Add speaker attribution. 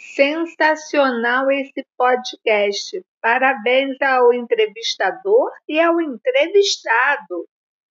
Speaker 1: Sensacional esse podcast. Parabéns ao entrevistador e ao entrevistado.